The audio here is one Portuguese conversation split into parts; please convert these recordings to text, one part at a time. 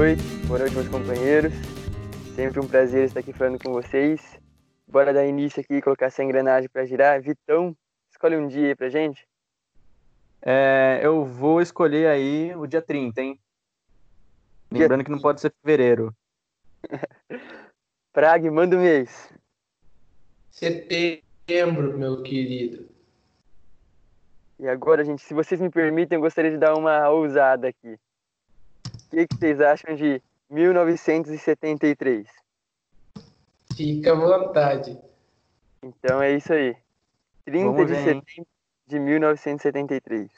noite, boa noite, meus companheiros. Sempre um prazer estar aqui falando com vocês. Bora dar início aqui e colocar essa engrenagem para girar. Vitão, escolhe um dia aí pra gente. É, eu vou escolher aí o dia 30, hein? Lembrando que não pode ser fevereiro. Prague, manda o mês. Setembro, meu querido. E agora, gente, se vocês me permitem, eu gostaria de dar uma ousada aqui. O que, que vocês acham de 1973? Fica à vontade. Então é isso aí. 30 Vamos de ver, hein? setembro de 1973.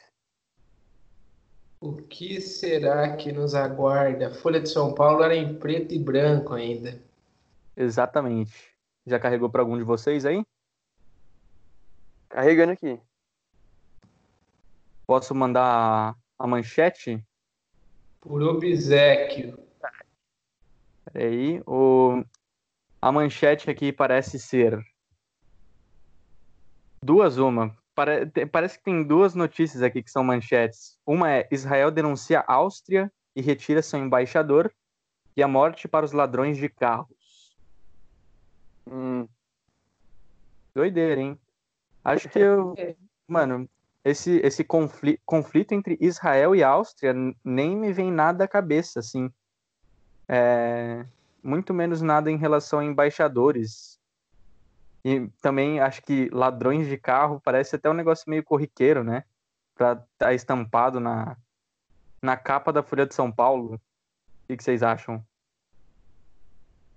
O que será que nos aguarda? A Folha de São Paulo era em preto e branco ainda. Exatamente. Já carregou para algum de vocês aí? Carregando aqui. Posso mandar a manchete? Por obsequio. Peraí. O... A manchete aqui parece ser duas uma. Pare- Parece que tem duas notícias aqui que são manchetes. Uma é Israel denuncia Áustria e retira seu embaixador e a morte para os ladrões de carros. Hum, Doideira, hein? Acho que eu. Mano, esse, esse confli- conflito entre Israel e Áustria nem me vem nada à cabeça, assim. É, muito menos nada em relação a embaixadores. E também acho que ladrões de carro parece até um negócio meio corriqueiro, né? Pra estar estampado na, na capa da Folha de São Paulo. O que vocês acham?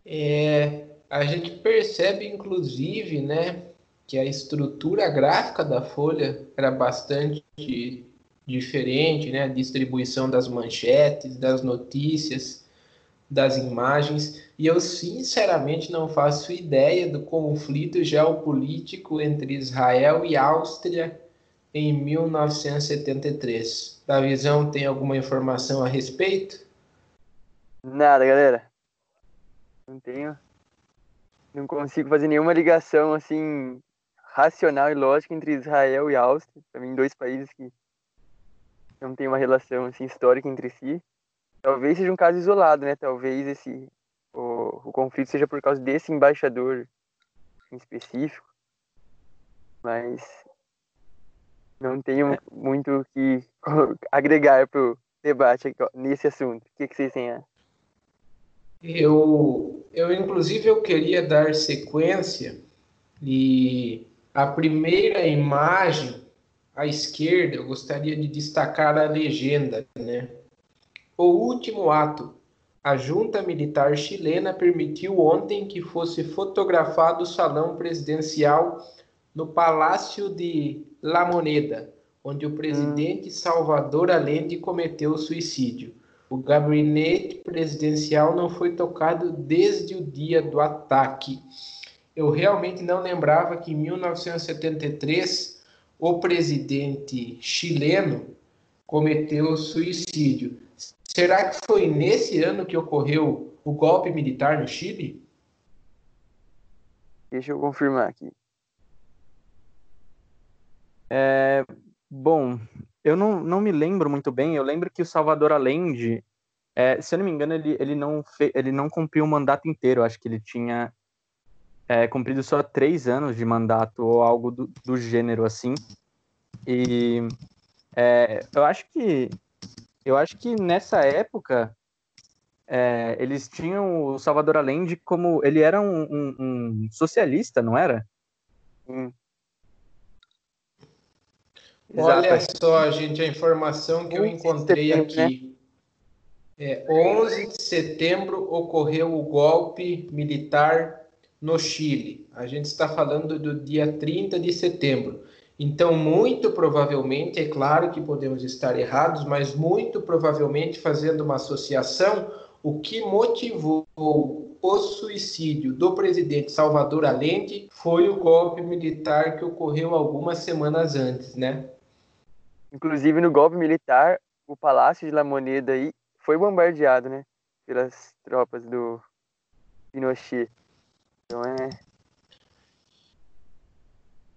É, a gente percebe, inclusive, né, que a estrutura gráfica da Folha era bastante diferente, né? A distribuição das manchetes, das notícias, das imagens. E eu, sinceramente, não faço ideia do conflito geopolítico entre Israel e Áustria em 1973. Da visão, tem alguma informação a respeito? nada, galera. Não tenho. Não consigo fazer nenhuma ligação assim racional e lógica entre Israel e Áustria. Para mim, dois países que não têm uma relação assim histórica entre si. Talvez seja um caso isolado, né? Talvez esse o, o conflito seja por causa desse embaixador em específico. Mas não tenho muito o que agregar pro debate aqui, ó, nesse assunto. O que, que vocês têm a Eu, eu inclusive eu queria dar sequência e a primeira imagem à esquerda eu gostaria de destacar a legenda, né? O último ato. A junta militar chilena permitiu ontem que fosse fotografado o salão presidencial no Palácio de La Moneda, onde o presidente Salvador Allende cometeu suicídio. O gabinete presidencial não foi tocado desde o dia do ataque. Eu realmente não lembrava que em 1973 o presidente chileno cometeu suicídio. Será que foi nesse ano que ocorreu o golpe militar no Chile? Deixa eu confirmar aqui. É, bom, eu não, não me lembro muito bem. Eu lembro que o Salvador Allende, é, se eu não me engano, ele, ele, não fe, ele não cumpriu o mandato inteiro. Acho que ele tinha é, cumprido só três anos de mandato ou algo do, do gênero assim. E é, eu acho que eu acho que nessa época é, eles tinham o Salvador Allende como ele era um, um- um socialista, não era? Hum. Olha Exato. só, gente, a informação que eu 11 de encontrei setembro, né? aqui. É, 11 de setembro ocorreu o golpe militar no Chile. A gente está falando do dia 30 de setembro. Então, muito provavelmente, é claro que podemos estar errados, mas muito provavelmente fazendo uma associação, o que motivou o suicídio do presidente Salvador Allende foi o golpe militar que ocorreu algumas semanas antes, né? Inclusive no golpe militar, o Palácio de La Moneda aí foi bombardeado, né? Pelas tropas do Pinochet. Então é.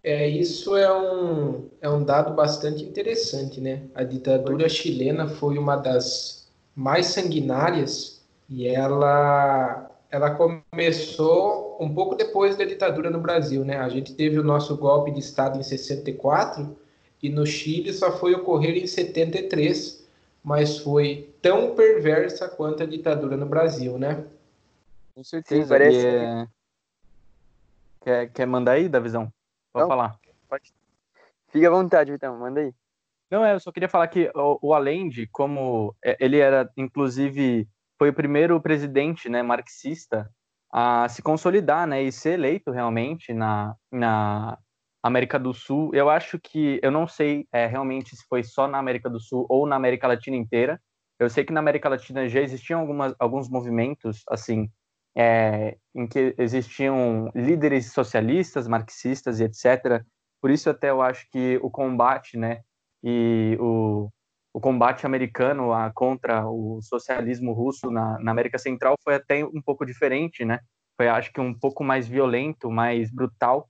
É, isso é um, é um dado bastante interessante, né? A ditadura chilena foi uma das mais sanguinárias E ela, ela começou um pouco depois da ditadura no Brasil, né? A gente teve o nosso golpe de Estado em 64 e no Chile só foi ocorrer em 73, mas foi tão perversa quanto a ditadura no Brasil, né? Com certeza. Sim, parece... É... Quer, quer mandar aí, Davizão? Pode Não, falar. Pode. Fique à vontade, Vitão, manda aí. Não, é, eu só queria falar que o, o Allende, como é, ele era, inclusive, foi o primeiro presidente né, marxista a se consolidar né, e ser eleito realmente na, na América do Sul. Eu acho que, eu não sei é, realmente se foi só na América do Sul ou na América Latina inteira. Eu sei que na América Latina já existiam algumas, alguns movimentos, assim, é, em que existiam líderes socialistas, marxistas e etc. Por isso até eu acho que o combate, né, e o, o combate americano a, contra o socialismo russo na, na, América Central foi até um pouco diferente, né? Foi, acho que, um pouco mais violento, mais brutal,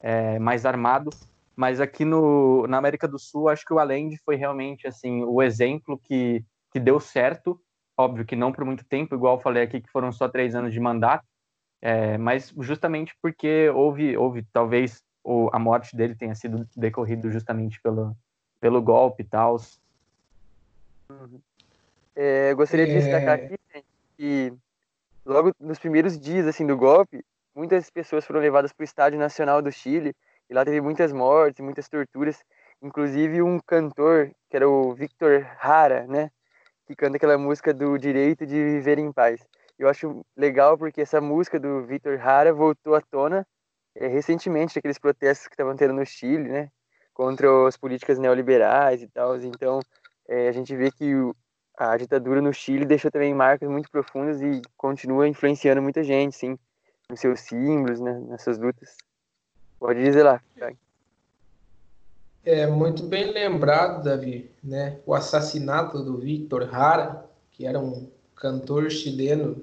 é, mais armado. Mas aqui no, na América do Sul, acho que o Allende foi realmente assim o exemplo que, que deu certo. Óbvio que não por muito tempo, igual eu falei aqui, que foram só três anos de mandato, é, mas justamente porque houve, houve talvez o, a morte dele tenha sido decorrido justamente pelo, pelo golpe e tal. Uhum. É, gostaria de destacar é. aqui gente, que logo nos primeiros dias assim do golpe, muitas pessoas foram levadas para o Estádio Nacional do Chile e lá teve muitas mortes, muitas torturas, inclusive um cantor que era o Victor Hara, né, que canta aquela música do Direito de Viver em Paz. Eu acho legal porque essa música do Victor Hara voltou à tona é, recentemente, aqueles protestos que estavam tendo no Chile, né, contra as políticas neoliberais e tal. Então, é, a gente vê que o, a ditadura no Chile deixou também marcas muito profundas e continua influenciando muita gente, sim, nos seus símbolos, né, nessas lutas. Pode dizer lá. É muito bem lembrado, Davi, né? O assassinato do Victor Jara, que era um cantor chileno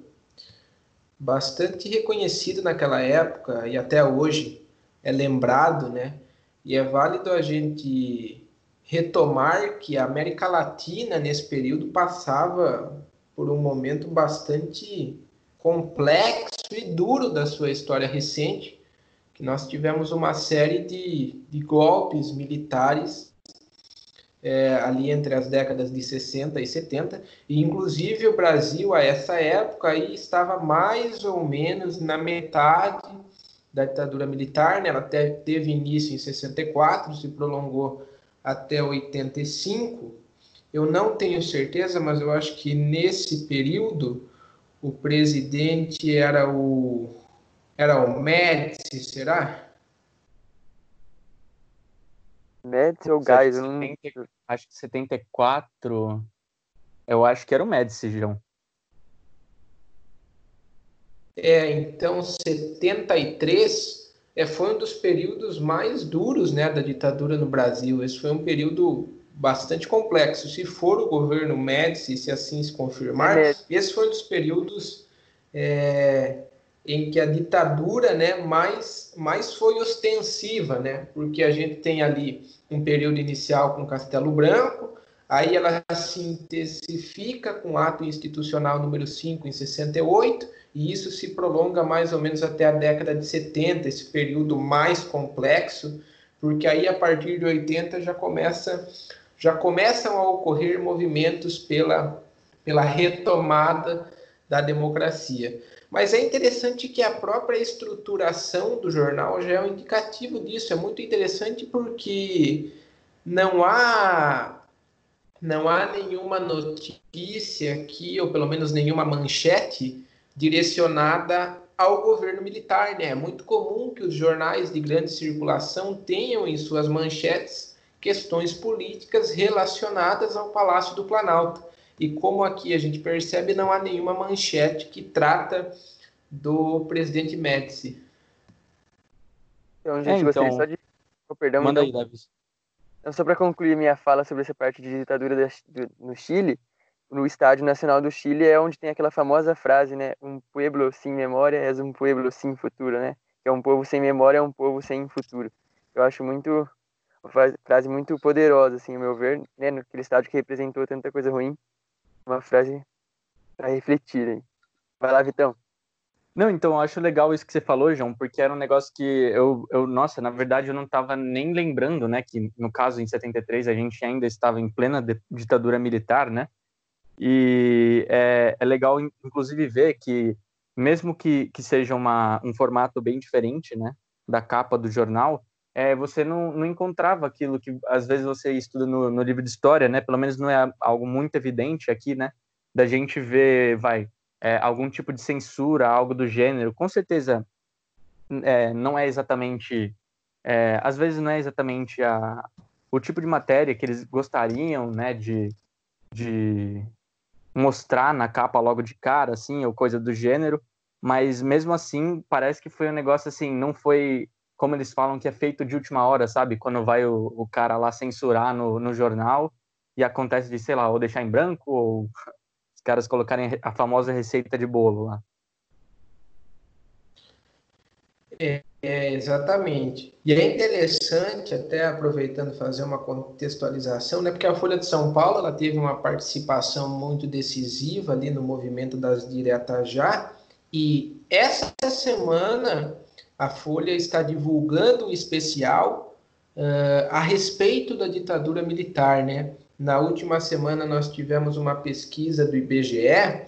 bastante reconhecido naquela época e até hoje é lembrado, né? E é válido a gente retomar que a América Latina, nesse período, passava por um momento bastante complexo e duro da sua história recente, que nós tivemos uma série de, de golpes militares é, ali entre as décadas de 60 e 70, e inclusive o Brasil, a essa época, aí estava mais ou menos na metade da ditadura militar, né? ela teve início em 64, se prolongou até 85. Eu não tenho certeza, mas eu acho que nesse período o presidente era o era o Médici, será? Médici ou Gás? Não... Acho que 74. Eu acho que era o Médici, João. É, então, 73 é, foi um dos períodos mais duros né, da ditadura no Brasil. Esse foi um período bastante complexo. Se for o governo Médici, se assim se confirmar, é. esse foi um dos períodos é, em que a ditadura né, mais, mais foi ostensiva, né, porque a gente tem ali um período inicial com Castelo Branco, aí ela se intensifica com o ato institucional número 5 em 68, e isso se prolonga mais ou menos até a década de 70, esse período mais complexo, porque aí a partir de 80 já começa já começam a ocorrer movimentos pela pela retomada da democracia. Mas é interessante que a própria estruturação do jornal já é um indicativo disso. É muito interessante porque não há não há nenhuma notícia aqui, ou pelo menos nenhuma manchete, direcionada ao governo militar. Né? É muito comum que os jornais de grande circulação tenham em suas manchetes questões políticas relacionadas ao Palácio do Planalto. E como aqui a gente percebe, não há nenhuma manchete que trata do presidente Médici. Então, gente, é, então... gostaria só de. Oh, perdão, Manda então... aí, Davis. Então, só para concluir minha fala sobre essa parte de ditadura no Chile, no Estádio Nacional do Chile é onde tem aquela famosa frase, né? Um pueblo sem memória é um pueblo sem futuro, né? Que é um povo sem memória é um povo sem futuro. Eu acho muito uma frase muito poderosa, assim, ao meu ver, né? Naquele estádio que representou tanta coisa ruim, uma frase para refletir, hein? Vai lá, Vitão. Não, então eu acho legal isso que você falou, João, porque era um negócio que eu, eu nossa, na verdade eu não estava nem lembrando, né, que no caso em 73 a gente ainda estava em plena ditadura militar, né, e é, é legal inclusive ver que mesmo que, que seja uma, um formato bem diferente, né, da capa do jornal, é, você não, não encontrava aquilo que às vezes você estuda no, no livro de história, né, pelo menos não é algo muito evidente aqui, né, da gente ver, vai, é, algum tipo de censura, algo do gênero, com certeza é, não é exatamente, é, às vezes não é exatamente a, o tipo de matéria que eles gostariam, né, de, de mostrar na capa logo de cara, assim, ou coisa do gênero, mas mesmo assim parece que foi um negócio assim, não foi como eles falam que é feito de última hora, sabe? Quando vai o, o cara lá censurar no, no jornal e acontece de, sei lá, ou deixar em branco ou caras colocarem a famosa receita de bolo lá. É, é, exatamente. E é interessante, até aproveitando fazer uma contextualização, né, porque a Folha de São Paulo ela teve uma participação muito decisiva ali no movimento das diretas já, e essa semana a Folha está divulgando um especial uh, a respeito da ditadura militar, né? Na última semana, nós tivemos uma pesquisa do IBGE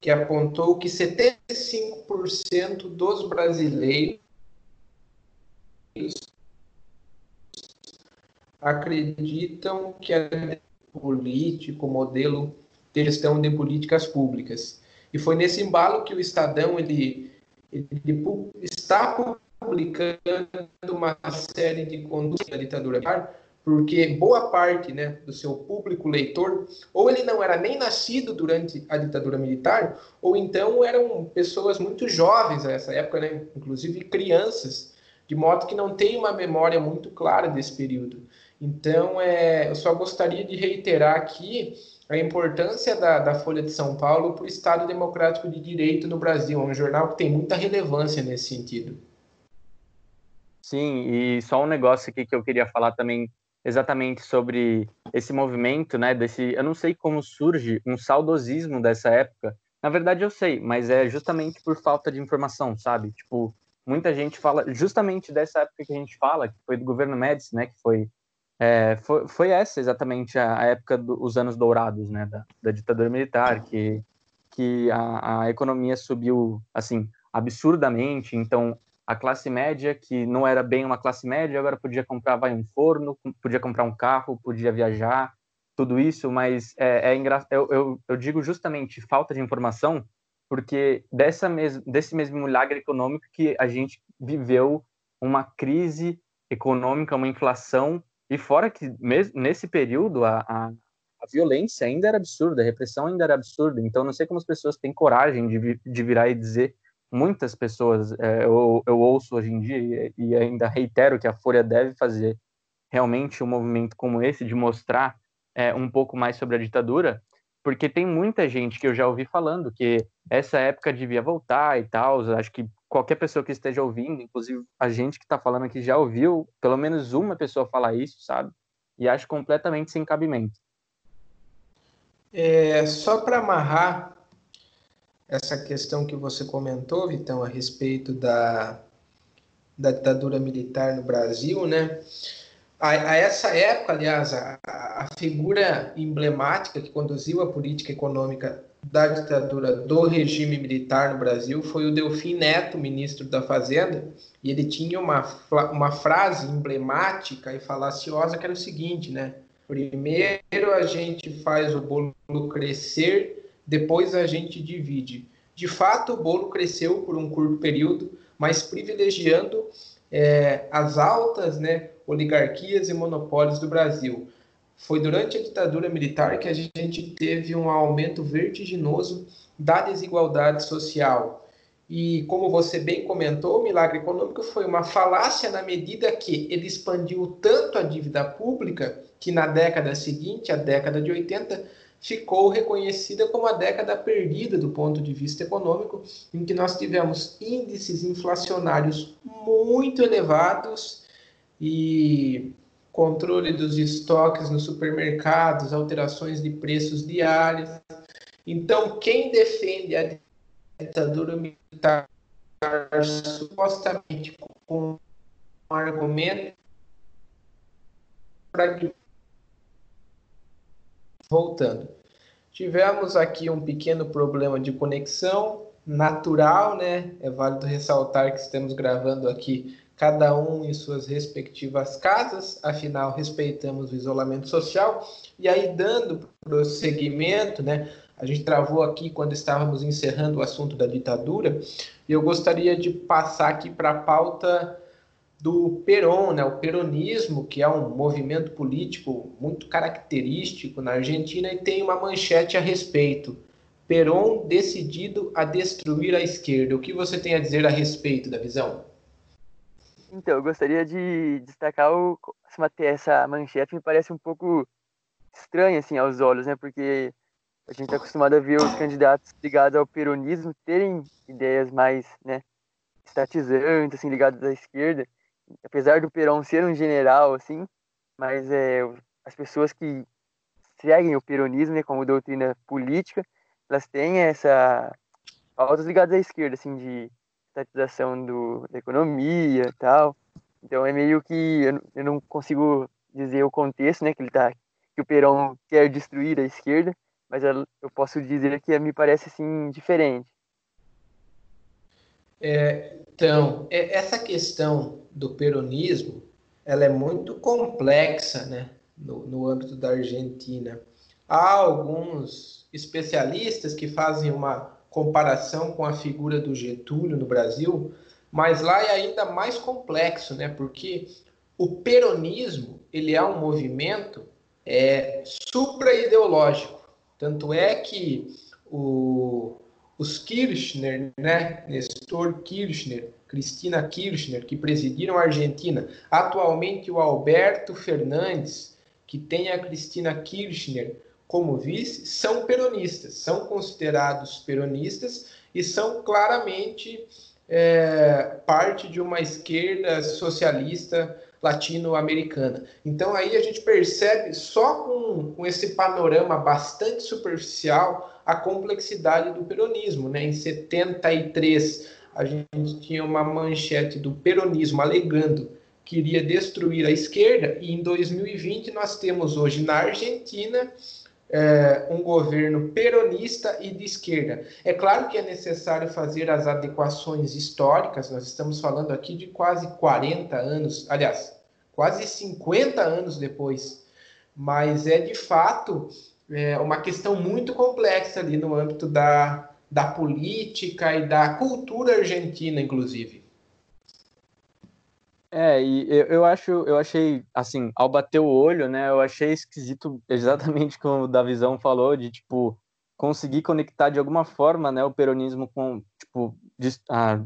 que apontou que 75% dos brasileiros acreditam que é político, modelo de gestão de políticas públicas. E foi nesse embalo que o Estadão ele, ele está publicando uma série de condutas da ditadura porque boa parte né, do seu público leitor, ou ele não era nem nascido durante a ditadura militar, ou então eram pessoas muito jovens nessa época, né, inclusive crianças, de modo que não tem uma memória muito clara desse período. Então, é, eu só gostaria de reiterar aqui a importância da, da Folha de São Paulo para o Estado Democrático de Direito no Brasil, é um jornal que tem muita relevância nesse sentido. Sim, e só um negócio aqui que eu queria falar também exatamente sobre esse movimento, né? Desse, eu não sei como surge um saudosismo dessa época. Na verdade, eu sei, mas é justamente por falta de informação, sabe? Tipo, muita gente fala justamente dessa época que a gente fala, que foi do governo Médici, né? Que foi é, foi, foi essa exatamente a, a época dos anos dourados, né? Da, da ditadura militar, que que a, a economia subiu assim absurdamente. Então, a classe média, que não era bem uma classe média, agora podia comprar vai, um forno, podia comprar um carro, podia viajar, tudo isso, mas é, é. Eu, eu, eu, digo justamente falta de informação, porque dessa mes desse mesmo milagre econômico que a gente viveu uma crise econômica, uma inflação, e fora que mesmo nesse período a, a, a violência ainda era absurda, a repressão ainda era absurda, então não sei como as pessoas têm coragem de, de virar e dizer muitas pessoas é, eu, eu, ouço hoje em dia e, e, ainda reitero que a Folha deve fazer realmente um movimento como esse de mostrar é, um pouco mais sobre a ditadura, porque tem muita gente que eu já ouvi falando que essa época devia voltar e tal. Acho que qualquer pessoa que esteja ouvindo, inclusive a gente que está falando aqui já ouviu pelo menos uma pessoa falar isso, sabe? E acho completamente sem cabimento. É, só para amarrar essa questão que você comentou, Vitão, a respeito da, da ditadura militar no Brasil, né? A, a essa época, aliás, a, a, figura emblemática que conduziu a política econômica da ditadura do regime militar no Brasil foi o Delfim Neto, ministro da Fazenda, e ele tinha uma, uma frase emblemática e falaciosa que era o seguinte, né? Primeiro a gente faz o bolo crescer depois a gente divide. De fato, o bolo cresceu por um curto período, mas privilegiando é, as altas né, oligarquias e monopólios do Brasil. Foi durante a ditadura militar que a gente teve um aumento vertiginoso da desigualdade social. E como você bem comentou, o milagre econômico foi uma falácia na medida que ele expandiu tanto a dívida pública que na década seguinte, a década de 80, ficou reconhecida como a década perdida do ponto de vista econômico, em que nós tivemos índices inflacionários muito elevados e controle dos estoques nos supermercados, alterações de preços diários. Então, quem defende a ditadura militar supostamente com um argumento para voltando. Tivemos aqui um pequeno problema de conexão natural, né? É válido ressaltar que estamos gravando aqui cada um em suas respectivas casas, afinal respeitamos o isolamento social. E aí dando prosseguimento, né? A gente travou aqui quando estávamos encerrando o assunto da ditadura, e eu gostaria de passar aqui para a pauta do Peron, né? o peronismo, que é um movimento político muito característico na Argentina, e tem uma manchete a respeito. Peron decidido a destruir a esquerda. O que você tem a dizer a respeito da visão? Então, eu gostaria de destacar o, essa manchete me parece um pouco estranha assim aos olhos, né? Porque a gente está acostumado a ver os candidatos ligados ao peronismo terem ideias mais, né, estatizantes, assim, ligadas à esquerda apesar do Perón ser um general, assim, mas é, as pessoas que seguem o peronismo né, como doutrina política, elas têm essa pautas ligadas à esquerda, assim, de estatização do, da economia e tal. Então é meio que eu, eu não consigo dizer o contexto, né, que ele tá que o Perón quer destruir a esquerda, mas eu, eu posso dizer que me parece assim diferente. É, então, é, essa questão do peronismo, ela é muito complexa, né, no, no âmbito da Argentina. Há alguns especialistas que fazem uma comparação com a figura do Getúlio no Brasil, mas lá é ainda mais complexo, né, porque o peronismo ele é um movimento é, supra-ideológico. Tanto é que o, os Kirchner, né, Nestor Kirchner, Cristina Kirchner, que presidiram a Argentina, atualmente o Alberto Fernandes, que tem a Cristina Kirchner como vice, são peronistas, são considerados peronistas e são claramente é, parte de uma esquerda socialista latino-americana. Então aí a gente percebe só com, com esse panorama bastante superficial a complexidade do peronismo. Né? Em 73 a gente tinha uma manchete do peronismo alegando que iria destruir a esquerda e em 2020 nós temos hoje na Argentina é, um governo peronista e de esquerda. É claro que é necessário fazer as adequações históricas, nós estamos falando aqui de quase 40 anos, aliás, quase 50 anos depois, mas é de fato é, uma questão muito complexa ali no âmbito da, da política e da cultura argentina, inclusive. É, e eu, eu acho, eu achei, assim, ao bater o olho, né, eu achei esquisito exatamente como o Davizão falou, de, tipo, conseguir conectar de alguma forma, né, o peronismo com, tipo, a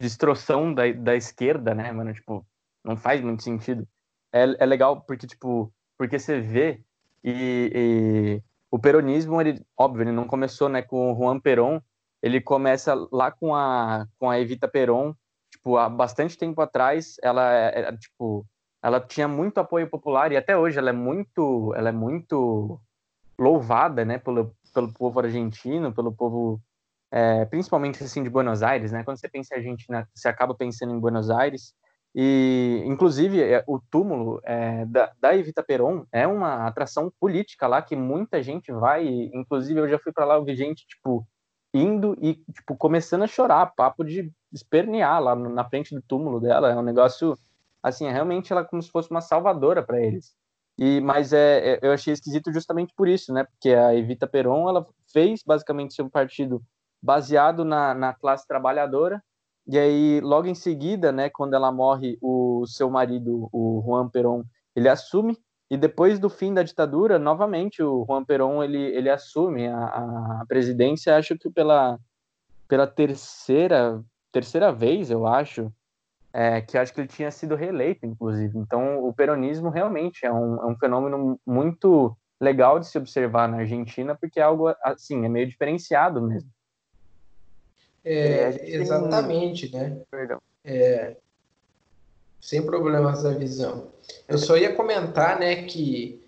destruição da, da esquerda, né, mano, tipo, não faz muito sentido. É, é legal porque, tipo, porque você vê e, e, o peronismo, ele, óbvio, ele não começou, né, com o Juan Perón, ele começa lá com a, com a Evita Perón, tipo, há bastante tempo atrás, ela era, é, tipo, ela tinha muito apoio popular e até hoje ela é muito, ela é muito louvada, né, pelo, pelo povo argentino, pelo povo, é, principalmente, assim, de Buenos Aires, né, quando você pensa em Argentina, você acaba pensando em Buenos Aires, e, inclusive, é, o túmulo é, da, da, Evita Peron é uma atração política lá que muita gente vai. Inclusive, eu já fui para lá, eu vi gente, tipo, indo e, tipo, começando a chorar, papo de espernear lá na frente do túmulo dela. É um negócio, assim, é realmente ela como se fosse uma salvadora para eles. E, mas é, é, eu achei esquisito justamente por isso, né? Porque a Evita Peron, ela fez basicamente seu partido baseado na, na classe trabalhadora e aí, logo em seguida, né, quando ela morre, o seu marido, o Juan Perón, ele assume. E depois do fim da ditadura, novamente, o Juan Perón ele, ele assume a, a presidência, acho que pela, pela terceira, terceira vez, eu acho, é, que acho que ele tinha sido reeleito, inclusive. Então, o peronismo realmente é um, é um fenômeno muito legal de se observar na Argentina, porque é algo, assim, é meio diferenciado mesmo. É, é exatamente, tem... né? Perdão. É, sem problemas da visão. Eu só ia comentar, né, que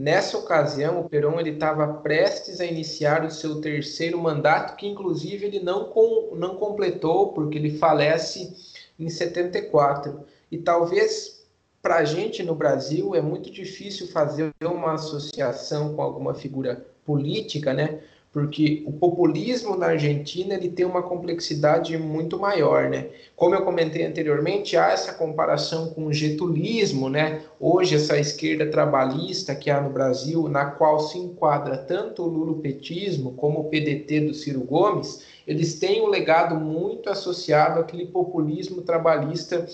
Nessa ocasião, o Perón estava prestes a iniciar o seu terceiro mandato, que inclusive ele não, com, não completou, porque ele falece em 74. E talvez para a gente no Brasil é muito difícil fazer uma associação com alguma figura política, né? Porque o populismo na Argentina ele tem uma complexidade muito maior, né? Como eu comentei anteriormente, há essa comparação com o getulismo, né? Hoje essa esquerda trabalhista que há no Brasil, na qual se enquadra tanto o lulopetismo como o PDT do Ciro Gomes, eles têm um legado muito associado àquele populismo trabalhista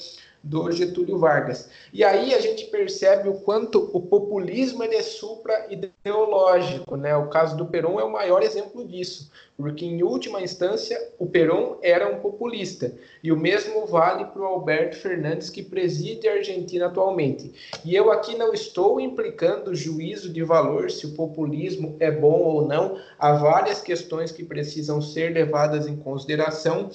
do Getúlio Vargas. E aí a gente percebe o quanto o populismo ele é supra-ideológico, né? O caso do Perón é o maior exemplo disso, porque em última instância o Perón era um populista, e o mesmo vale para o Alberto Fernandes, que preside a Argentina atualmente. E eu aqui não estou implicando juízo de valor se o populismo é bom ou não, há várias questões que precisam ser levadas em consideração,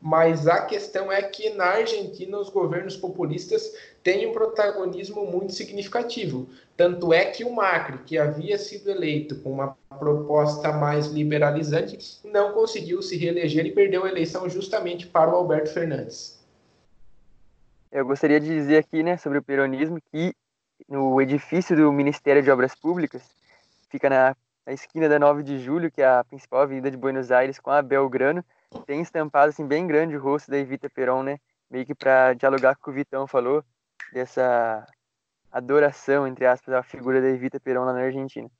mas a questão é que na Argentina os governos populistas têm um protagonismo muito significativo. Tanto é que o Macri, que havia sido eleito com uma proposta mais liberalizante, não conseguiu se reeleger e perdeu a eleição justamente para o Alberto Fernandes. Eu gostaria de dizer aqui, né, sobre o peronismo, que no edifício do Ministério de Obras Públicas, fica na, na esquina da 9 de julho, que é a principal avenida de Buenos Aires, com a Belgrano, tem estampado assim bem grande o rosto da Evita Peron, né? Meio que para dialogar com o Vitão falou dessa adoração entre aspas à figura da Evita Peron lá na Argentina.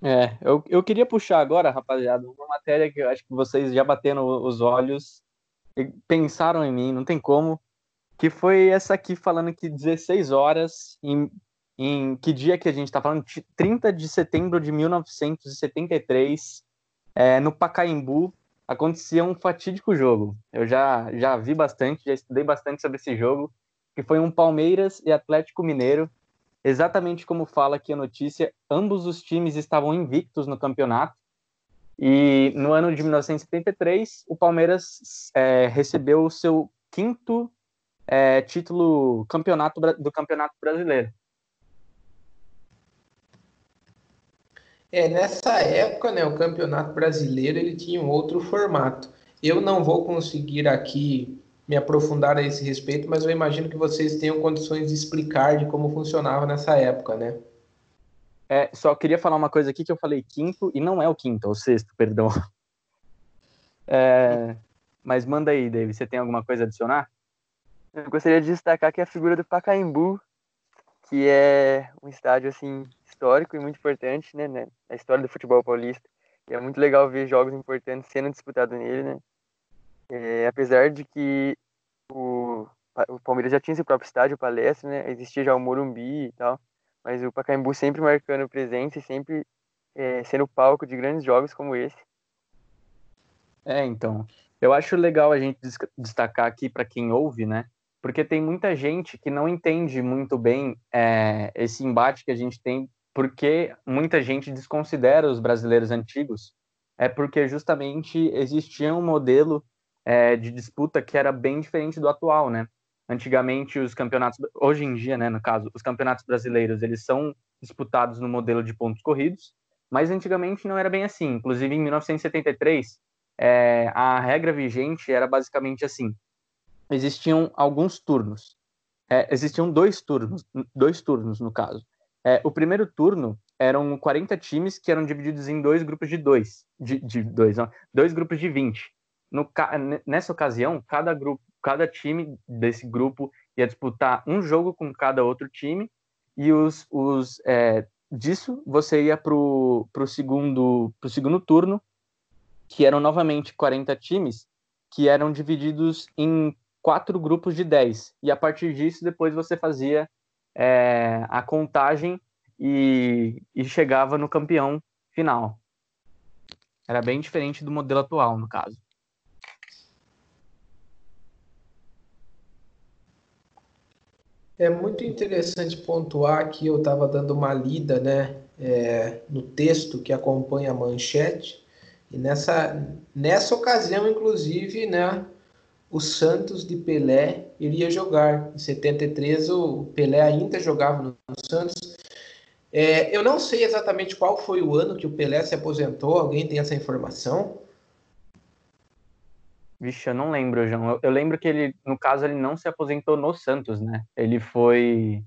É, eu, eu queria puxar agora, rapaziada, uma matéria que eu acho que vocês já bateram os olhos pensaram em mim, não tem como, que foi essa aqui falando que 16 horas em, em que dia que a gente está falando? 30 de setembro de 1973, é, no Pacaembu, acontecia um fatídico jogo. Eu já, já vi bastante, já estudei bastante sobre esse jogo, que foi um Palmeiras e Atlético Mineiro. Exatamente como fala aqui a notícia, ambos os times estavam invictos no campeonato. E no ano de 1973, o Palmeiras é, recebeu o seu quinto é, título campeonato do Campeonato Brasileiro. É, nessa época, né, o Campeonato Brasileiro ele tinha um outro formato. Eu não vou conseguir aqui me aprofundar a esse respeito, mas eu imagino que vocês tenham condições de explicar de como funcionava nessa época, né? É, só queria falar uma coisa aqui que eu falei quinto e não é o quinto, é o sexto, perdão. É, mas manda aí, David, você tem alguma coisa a adicionar? Eu gostaria de destacar que a figura do Pacaembu, que é um estádio assim histórico e muito importante, né, né, na história do futebol paulista. E é muito legal ver jogos importantes sendo disputados nele, né? É, apesar de que o, o Palmeiras já tinha seu próprio estádio, Palestra, né? Existia já o Morumbi e tal, mas o Pacaembu sempre marcando presença e sempre é, sendo palco de grandes jogos como esse. É, então, eu acho legal a gente destacar aqui para quem ouve, né? Porque tem muita gente que não entende muito bem é, esse embate que a gente tem porque muita gente desconsidera os brasileiros antigos, é porque justamente existia um modelo é, de disputa que era bem diferente do atual, né? Antigamente os campeonatos, hoje em dia, né, no caso, os campeonatos brasileiros, eles são disputados no modelo de pontos corridos, mas antigamente não era bem assim. Inclusive em 1973, é, a regra vigente era basicamente assim: existiam alguns turnos, é, existiam dois turnos, dois turnos no caso. É, o primeiro turno eram 40 times que eram divididos em dois grupos de dois, de, de dois, não, dois grupos de 20. No, nessa ocasião, cada grupo, cada time desse grupo ia disputar um jogo com cada outro time e os, os é, disso você ia para o segundo, pro segundo turno, que eram novamente 40 times, que eram divididos em quatro grupos de 10. E a partir disso, depois você fazia é, a contagem e, e chegava no campeão final. Era bem diferente do modelo atual, no caso. É muito interessante pontuar que eu estava dando uma lida né, é, no texto que acompanha a manchete, e nessa, nessa ocasião, inclusive, né, o Santos de Pelé iria jogar. Em 73, o Pelé ainda jogava no Santos. É, eu não sei exatamente qual foi o ano que o Pelé se aposentou. Alguém tem essa informação? Vixe, eu não lembro, João. Eu, eu, lembro que ele, no caso, ele não se aposentou no Santos, né? Ele foi,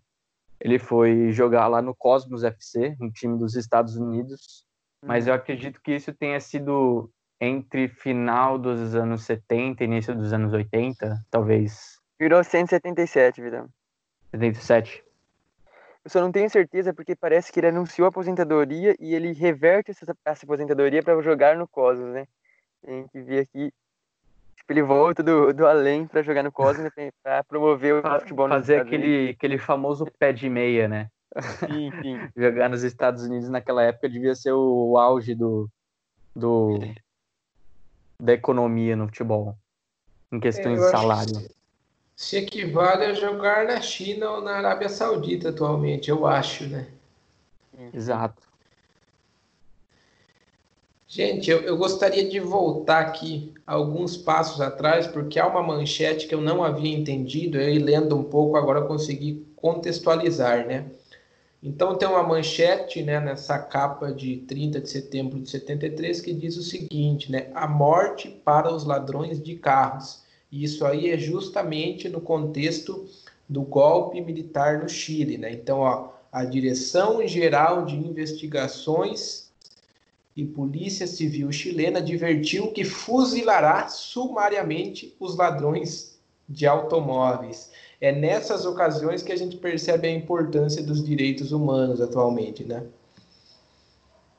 ele foi jogar lá no Cosmos FC, um time dos Estados Unidos. Mas eu uhum. acredito que isso tenha sido entre final dos anos 70 e início dos anos 80, talvez. Virou 177, Vidal. 77. Eu só não tenho certeza porque parece que ele anunciou a aposentadoria e ele reverte essa, essa aposentadoria para jogar no Cosmos, né? Tem que ver aqui. Tipo, ele volta do, do além para jogar no Cosmos né? para promover o futebol no Fazer aquele, aquele famoso pé de meia, né? Sim, sim. jogar nos Estados Unidos naquela época devia ser o, o auge do, do da economia no futebol, em questões de salário se equivale a jogar na China ou na Arábia Saudita atualmente, eu acho, né? Exato. Gente, eu, eu, gostaria de voltar aqui alguns passos atrás, porque há uma manchete que eu não havia entendido, eu lendo um pouco agora consegui contextualizar, né? Então tem uma manchete, né, nessa capa de 30 de setembro de 73 que diz o seguinte, né? A morte para os ladrões de carros. E isso aí é justamente no contexto do golpe militar no Chile. Né? Então, ó, a Direção Geral de Investigações e Polícia Civil chilena advertiu que fuzilará sumariamente os ladrões de automóveis. É nessas ocasiões que a gente percebe a importância dos direitos humanos atualmente, né?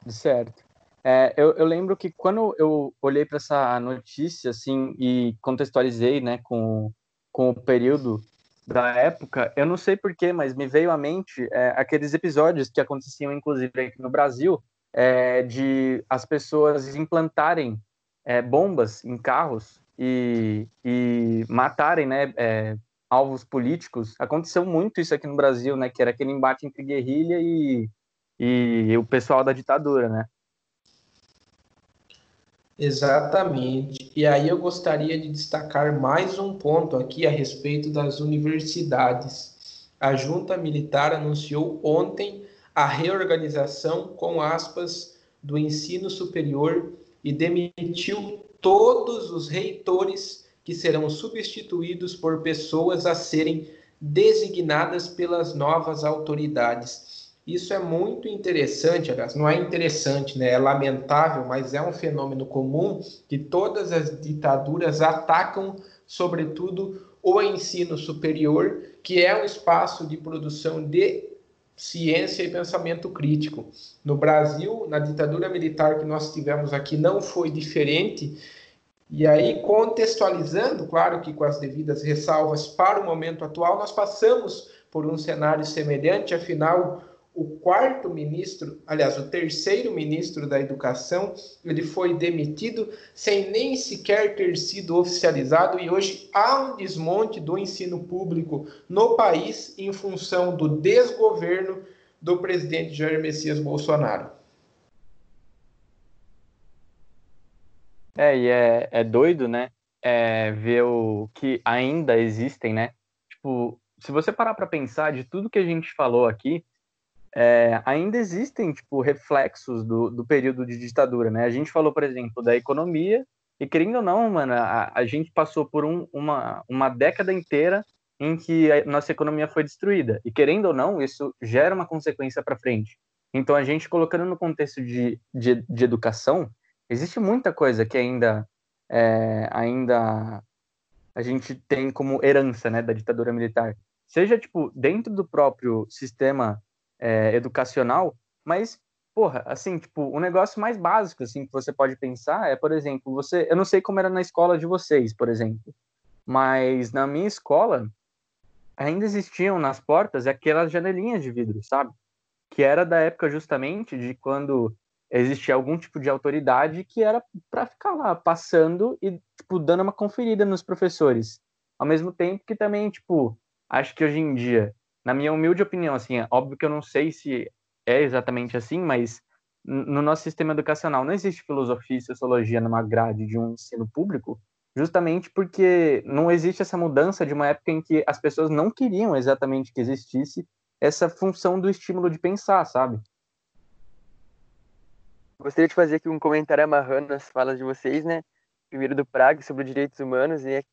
Certo. É, eu, eu, lembro que quando eu olhei para essa notícia, assim, e contextualizei, né, com, com o período da época, eu não sei porquê, mas me veio à mente é, aqueles episódios que aconteciam, inclusive, aqui no Brasil, é, de as pessoas implantarem é, bombas em carros e, e matarem, né, é, alvos políticos. Aconteceu muito isso aqui no Brasil, né, que era aquele embate entre guerrilha e, e o pessoal da ditadura, né? Exatamente. E aí eu gostaria de destacar mais um ponto aqui a respeito das universidades. A junta militar anunciou ontem a reorganização, com aspas, do ensino superior e demitiu todos os reitores que serão substituídos por pessoas a serem designadas pelas novas autoridades. Isso é muito interessante, aliás, não é interessante, né? É lamentável, mas é um fenômeno comum que todas as ditaduras atacam, sobretudo, o ensino superior, que é um espaço de produção de ciência e pensamento crítico. No Brasil, na ditadura militar que nós tivemos aqui, não foi diferente. E aí, contextualizando, claro que com as devidas ressalvas para o momento atual, nós passamos por um cenário semelhante, afinal, o quarto ministro, aliás, o terceiro ministro da Educação, ele foi demitido sem nem sequer ter sido oficializado e hoje há um desmonte do ensino público no país em função do desgoverno do presidente Jair Messias Bolsonaro. É, e é, é doido, né? É, ver o que ainda existem, né? Tipo, se você parar para pensar de tudo que a gente falou aqui, é, ainda existem tipo reflexos do, do período de ditadura, né? A gente falou, por exemplo, da economia e querendo ou não, mano, a, a gente passou por um, uma, uma década inteira em que a nossa economia foi destruída e querendo ou não, isso gera uma consequência para frente. Então, a gente colocando no contexto de, de, de educação, existe muita coisa que ainda é, ainda a gente tem como herança, né, da ditadura militar. Seja tipo dentro do próprio sistema é, educacional, mas, porra, assim, tipo, o negócio mais básico, assim, que você pode pensar é, por exemplo, você, eu não sei como era na escola de vocês, por exemplo, mas na minha escola ainda existiam nas portas aquelas janelinhas de vidro, sabe? Que era da época justamente de quando existia algum tipo de autoridade que era para ficar lá passando e tipo dando uma conferida nos professores. Ao mesmo tempo que também, tipo, acho que hoje em dia na minha humilde opinião, assim, é óbvio que eu não sei se é exatamente assim, mas no nosso sistema educacional não existe filosofia e sociologia numa grade de um ensino público, justamente porque não existe essa mudança de uma época em que as pessoas não queriam exatamente que existisse essa função do estímulo de pensar, sabe? Gostaria de fazer aqui um comentário amarrando as falas de vocês, né? Primeiro do Praga sobre os direitos humanos, e é que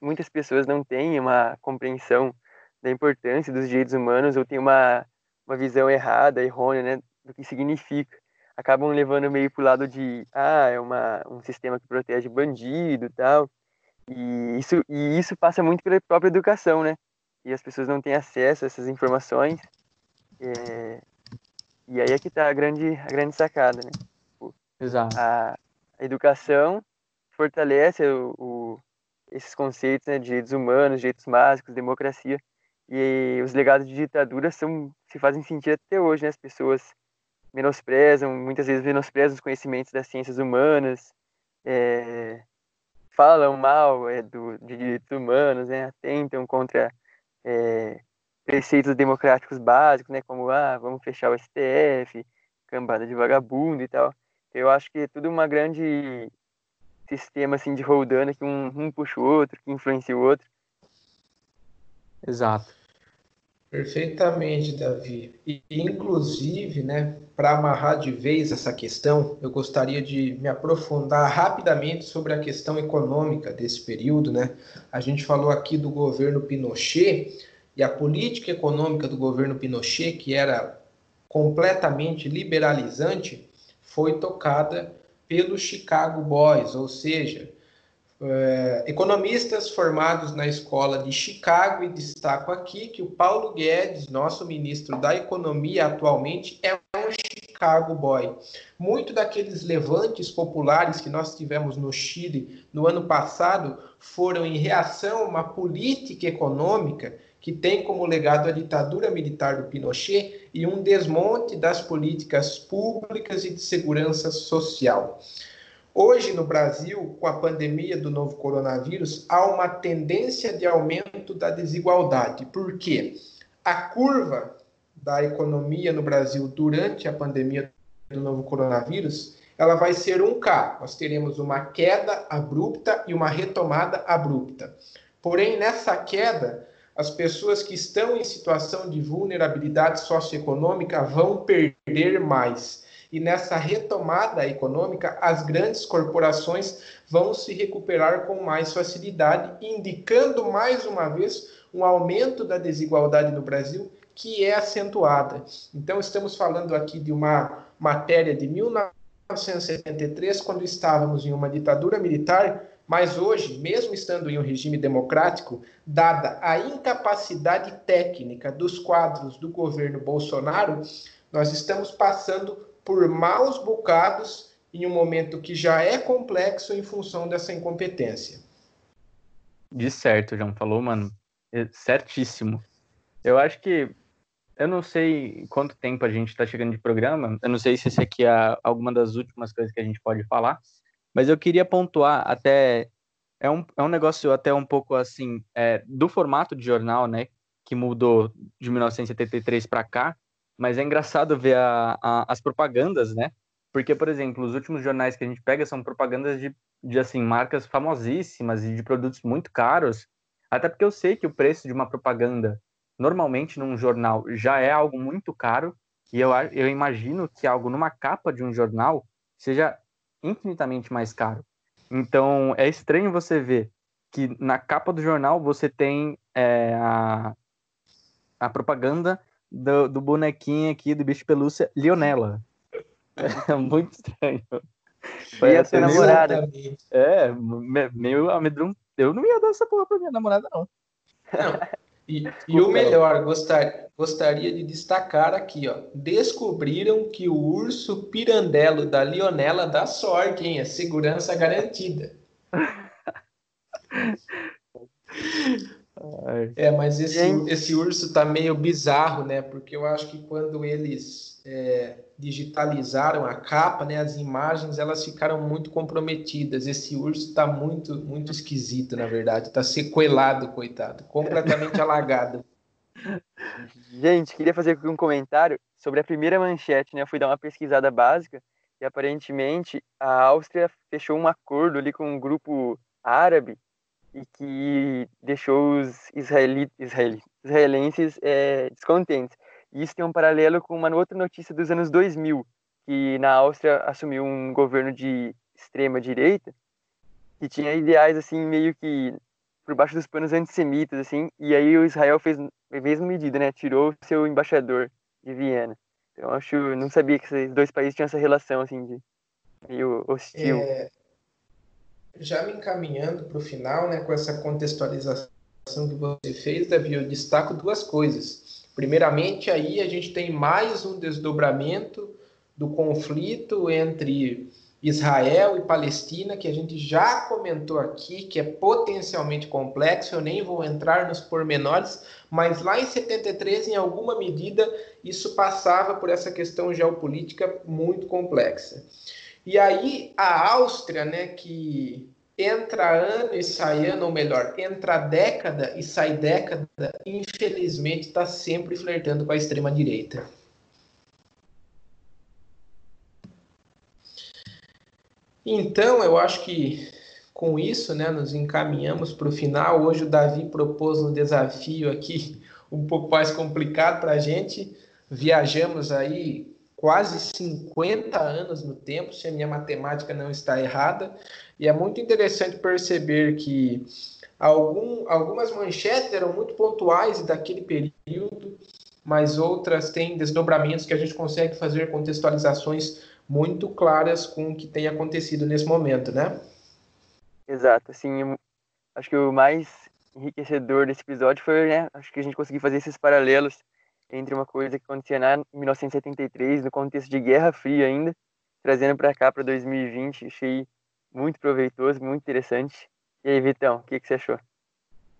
muitas pessoas não têm uma compreensão da importância dos direitos humanos ou têm uma, uma visão errada, errônea, né, do que significa. Acabam levando meio para o lado de, ah, é uma, um sistema que protege bandido e tal. E isso, e isso passa muito pela própria educação, né? E as pessoas não têm acesso a essas informações. É, e aí é que está a grande, a grande sacada, né? Exato. A, a educação fortalece o, o, esses conceitos né, de direitos humanos, direitos básicos, democracia. E os legados de ditadura são, se fazem sentir até hoje, né? As pessoas menosprezam, muitas vezes menosprezam os conhecimentos das ciências humanas, é, falam mal é, do, de direitos humanos, né? Atentam contra é, preceitos democráticos básicos, né? Como, ah, vamos fechar o STF, cambada de vagabundo e tal. Eu acho que é tudo uma grande sistema assim de roldana que um, um puxa o outro, que influencia o outro. Exato. Perfeitamente, Davi. E, inclusive, né, para amarrar de vez essa questão, eu gostaria de me aprofundar rapidamente sobre a questão econômica desse período, né? A gente falou aqui do governo Pinochet e a política econômica do governo Pinochet, que era completamente liberalizante, foi tocada pelos Chicago Boys, ou seja, é, economistas formados na escola de Chicago, e destaco aqui que o Paulo Guedes, nosso ministro da Economia atualmente, é um Chicago Boy. Muito daqueles levantes populares que nós tivemos no Chile no ano passado foram em reação a uma política econômica que tem como legado a ditadura militar do Pinochet e um desmonte das políticas públicas e de segurança social. Hoje, no Brasil, com a pandemia do novo coronavírus, há uma tendência de aumento da desigualdade. Por quê? A curva da economia no Brasil durante a pandemia do novo coronavírus, ela vai ser um K. Nós teremos uma queda abrupta e uma retomada abrupta. Porém, nessa queda, as pessoas que estão em situação de vulnerabilidade socioeconômica vão perder mais. E nessa retomada econômica, as grandes corporações vão se recuperar com mais facilidade, indicando mais uma vez um aumento da desigualdade no Brasil que é acentuada. Então, estamos falando aqui de uma matéria de 1973, quando estávamos em uma ditadura militar mas hoje, mesmo estando em um regime democrático, dada a incapacidade técnica dos quadros do governo Bolsonaro, nós estamos passando por maus bocados em um momento que já é complexo em função dessa incompetência. De certo, João falou, mano. É certíssimo. Eu acho que eu não sei quanto tempo a gente está chegando de programa. Eu não sei se esse aqui é alguma das últimas coisas que a gente pode falar. Mas eu queria pontuar até. É um, é um negócio até um pouco assim, é, do formato de jornal, né? Que mudou de 1973 para cá. Mas é engraçado ver a, a, as propagandas, né? Porque, por exemplo, os últimos jornais que a gente pega são propagandas de, de assim, marcas famosíssimas e de produtos muito caros. Até porque eu sei que o preço de uma propaganda, normalmente num jornal, já é algo muito caro. E eu, eu imagino que algo numa capa de um jornal seja infinitamente mais caro. Então é estranho você ver que na capa do jornal você tem é, a, a propaganda do, do bonequinho aqui do bicho pelúcia Lionela. É muito estranho. E a sua namorada? É, meio amedrontado. Eu não ia dar essa porra pra minha namorada, não. Não, e, e, o melhor, gostar, gostaria de destacar aqui, ó. Descobriram que o urso pirandelo da Lionela dá sorte, hein? É segurança garantida. É, mas esse, esse urso tá meio bizarro, né? Porque eu acho que quando eles é, digitalizaram a capa, né, as imagens elas ficaram muito comprometidas. Esse urso está muito, muito esquisito, na verdade. Está sequelado, coitado, completamente alagado. Gente, queria fazer um comentário sobre a primeira manchete, né? Eu fui dar uma pesquisada básica e aparentemente a Áustria fechou um acordo ali com um grupo árabe e que deixou os israeli, israeli, israelenses é, descontentes. E isso tem um paralelo com uma outra notícia dos anos 2000, que na Áustria assumiu um governo de extrema direita que tinha ideais assim meio que por baixo dos panos antissemitas assim, e aí o Israel fez a mesma medida, né? Tirou seu embaixador de Viena. Então acho, não sabia que esses dois países tinham essa relação assim de meio hostil. É, já me encaminhando para o final, né, com essa contextualização que você fez, Davi, eu destaco duas coisas. Primeiramente, aí a gente tem mais um desdobramento do conflito entre Israel e Palestina, que a gente já comentou aqui, que é potencialmente complexo, eu nem vou entrar nos pormenores, mas lá em 73, em alguma medida, isso passava por essa questão geopolítica muito complexa. E aí a Áustria, né, que entra ano e sai ano, ou melhor, entra década e sai década, infelizmente está sempre flertando com a extrema direita. Então, eu acho que com isso, né, nos encaminhamos para o final. Hoje o Davi propôs um desafio aqui um pouco mais complicado para a gente. Viajamos aí quase 50 anos no tempo, se a minha matemática não está errada, e é muito interessante perceber que algum, algumas manchetes eram muito pontuais daquele período, mas outras têm desdobramentos que a gente consegue fazer contextualizações muito claras com o que tem acontecido nesse momento, né? Exato, assim, acho que o mais enriquecedor desse episódio foi, né, acho que a gente conseguiu fazer esses paralelos entre uma coisa que acontecia na 1973, no contexto de Guerra Fria ainda, trazendo para cá para 2020, achei muito proveitoso, muito interessante. E aí, Vitão, o que, que você achou?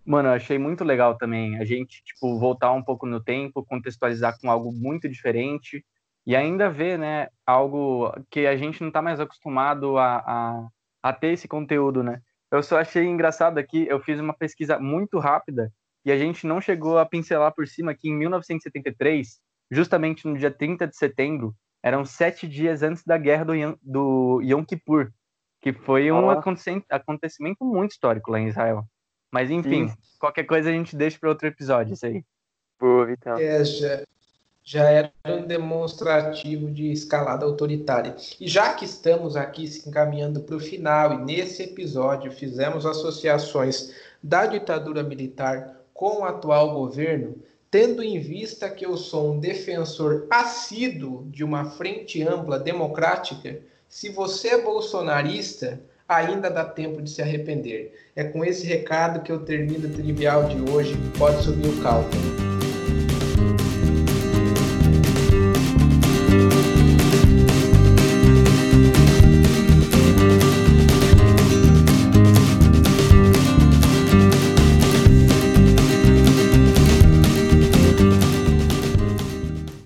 Mano, eu achei muito legal também a gente, tipo, voltar um pouco no tempo, contextualizar com algo muito diferente, e ainda ver, né, algo que a gente não está mais acostumado a, a, a, ter esse conteúdo, né? Eu só achei engraçado aqui, eu fiz uma pesquisa muito rápida e a gente não chegou a pincelar por cima que em 1973, justamente no dia 30 de setembro, eram sete dias antes da guerra do, Yom, do Yom Kippur, que foi um acontecimento muito histórico lá em Israel. Mas enfim, Sim. qualquer coisa a gente deixa para outro episódio, isso aí. Pô, Vitão. É, já, já era um demonstrativo de escalada autoritária. E já que estamos aqui se encaminhando para o final, e nesse episódio fizemos associações da ditadura militar com o atual governo, tendo em vista que eu sou um defensor assíduo de uma frente ampla democrática, se você é bolsonarista, ainda dá tempo de se arrepender. É com esse recado que eu termino o trivial de hoje. Pode subir o cálculo.